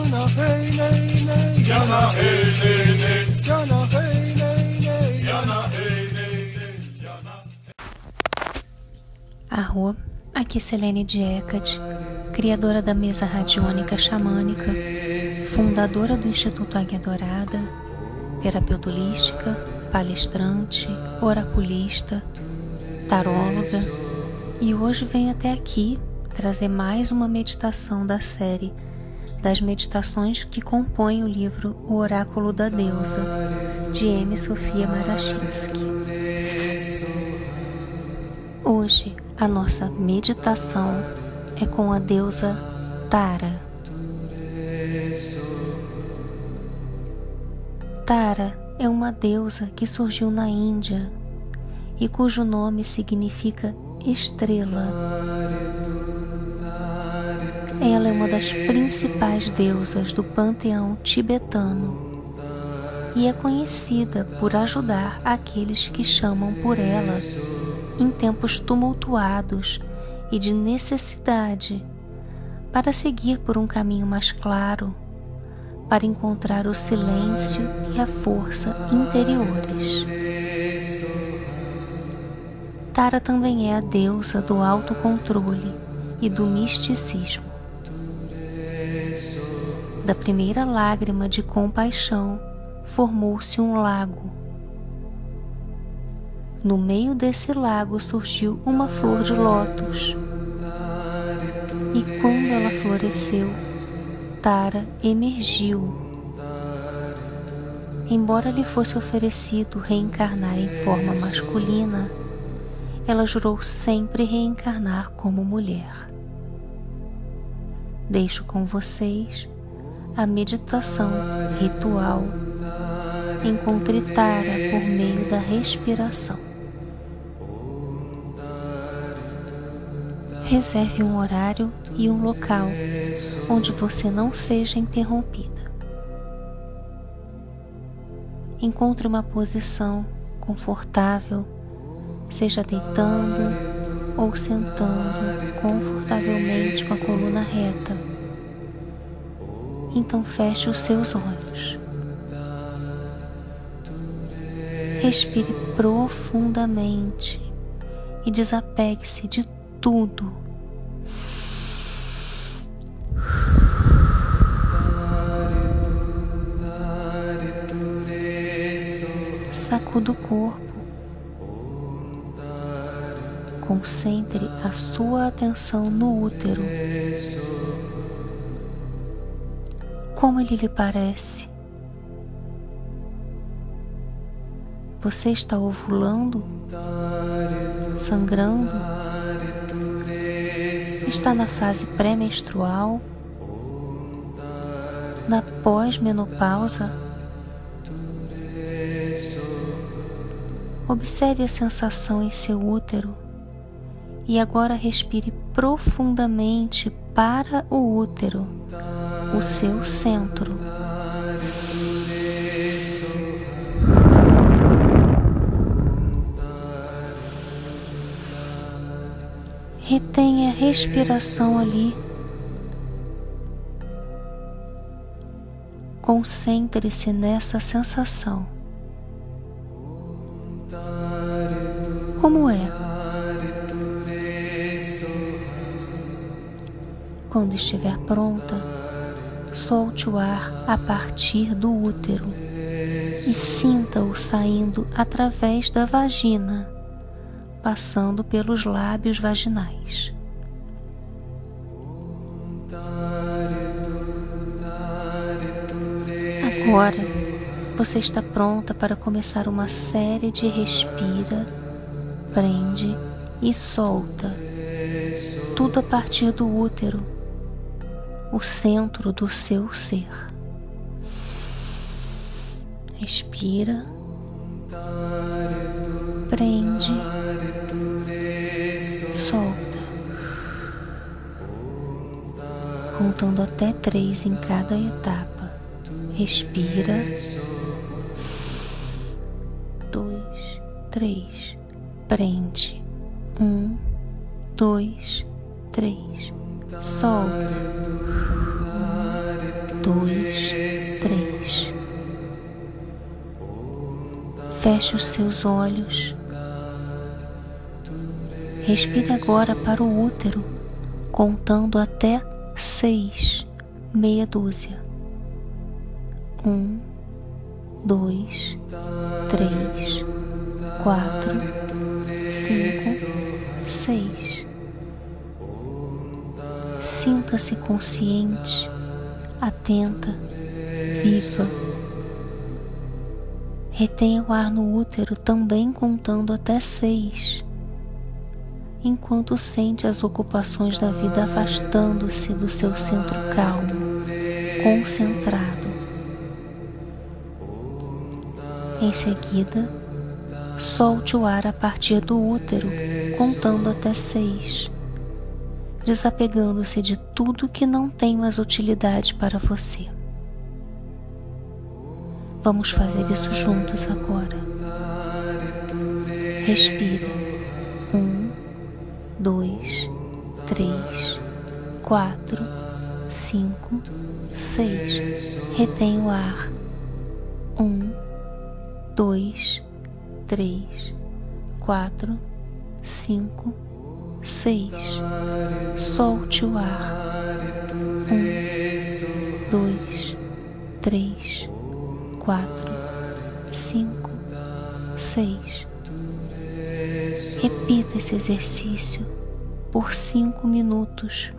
Yana hey nay nay. Yana hey nay nay. Yana hey nay nay. Yana hey nay nay. Arro, aqui Selene Diekad, criadora da mesa radiônica xamânica, fundadora do Instituto Águia Dourada, terapeuta holística, palestrante, oraculista, taróloga, e hoje venho até aqui trazer mais uma meditação da série das meditações que compõem o livro O Oráculo da Deusa, de M. Sofia Marachinsky. Hoje a nossa meditação é com a deusa Tara. Tara é uma deusa que surgiu na Índia e cujo nome significa estrela. Ela é uma das principais deusas do panteão tibetano e é conhecida por ajudar aqueles que chamam por ela em tempos tumultuados e de necessidade para seguir por um caminho mais claro, para encontrar o silêncio e a força interiores. Tara também é a deusa do autocontrole e do misticismo. Da primeira lágrima de compaixão formou-se um lago. No meio desse lago surgiu uma flor de lótus. E quando ela floresceu, Tara emergiu. Embora lhe fosse oferecido reencarnar em forma masculina, ela jurou sempre reencarnar como mulher. Deixo com vocês a meditação ritual Encontre Tara por meio da respiração. Reserve um horário e um local onde você não seja interrompida. Encontre uma posição confortável seja deitando ou sentando confortavelmente com a coluna reta. Então feche os seus olhos. Respire profundamente e desapegue-se de tudo. Sacuda o corpo Concentre a sua atenção no útero. Como ele lhe parece? Você está ovulando? Sangrando? Está na fase pré-menstrual? Na pós-menopausa? Observe a sensação em seu útero e agora respire profundamente para o útero, o seu centro. Retenha a respiração ali. Concentre-se nessa sensação. Como é? Quando estiver pronta, solte o ar a partir do útero e sinta-o saindo através da vagina, passando pelos lábios vaginais. Agora você está pronta para começar uma série de respira, prende e solta, tudo a partir do útero o centro do seu ser. Respira, prende, solta, contando até três em cada etapa. Respira, dois, três, prende, um, dois, três, solta dois, três. Feche os seus olhos. Respire agora para o útero, contando até seis, meia dúzia. Um, dois, três, quatro, cinco, seis. Sinta-se consciente, atenta, viva. Retenha o ar no útero também contando até seis enquanto sente as ocupações da vida afastando-se do seu centro calmo, concentrado. Em seguida, solte o ar a partir do útero, contando até seis, desapegando-se de tudo que não tem mais utilidade para você. Vamos fazer isso juntos agora. Respire dois, três, quatro, cinco, seis. Retém o ar. Um, dois, três, quatro, cinco, seis. Solte o ar. Um, dois, três, quatro, cinco, seis. Repita esse exercício por cinco minutos.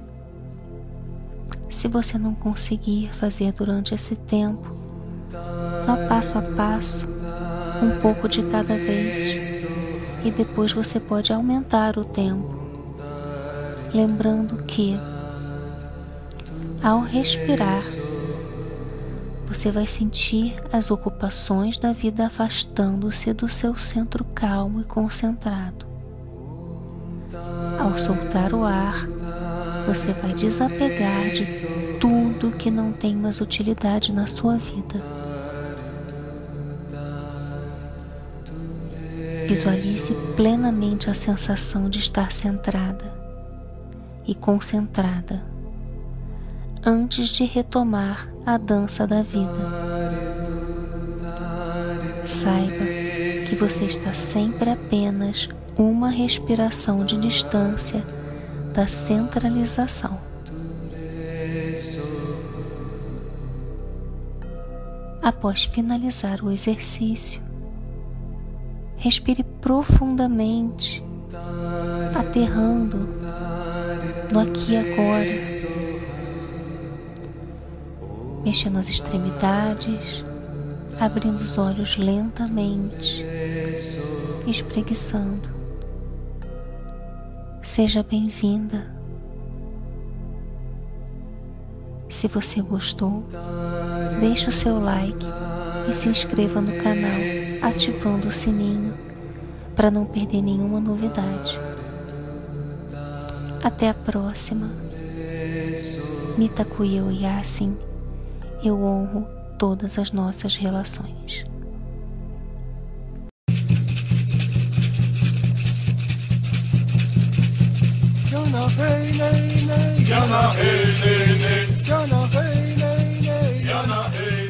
Se você não conseguir fazer durante esse tempo, vá passo a passo, um pouco de cada vez, e depois você pode aumentar o tempo. Lembrando que, ao respirar, você vai sentir as ocupações da vida afastando-se do seu centro calmo e concentrado. Ao soltar o ar, você vai desapegar de tudo que não tem mais utilidade na sua vida. Visualize plenamente a sensação de estar centrada e concentrada antes de retomar a dança da vida. Saiba que você está sempre apenas uma respiração de distância da centralização. Após finalizar o exercício, respire profundamente, aterrando no aqui e agora mexendo as extremidades, abrindo os olhos lentamente, espreguiçando. Seja bem-vinda. Se você gostou, deixe o seu like e se inscreva no canal, ativando o sininho para não perder nenhuma novidade. Até a próxima. Mitakuyo Yasin eu honro todas as nossas relações. Jana hey hey nay Jana hey nay nay Jana hey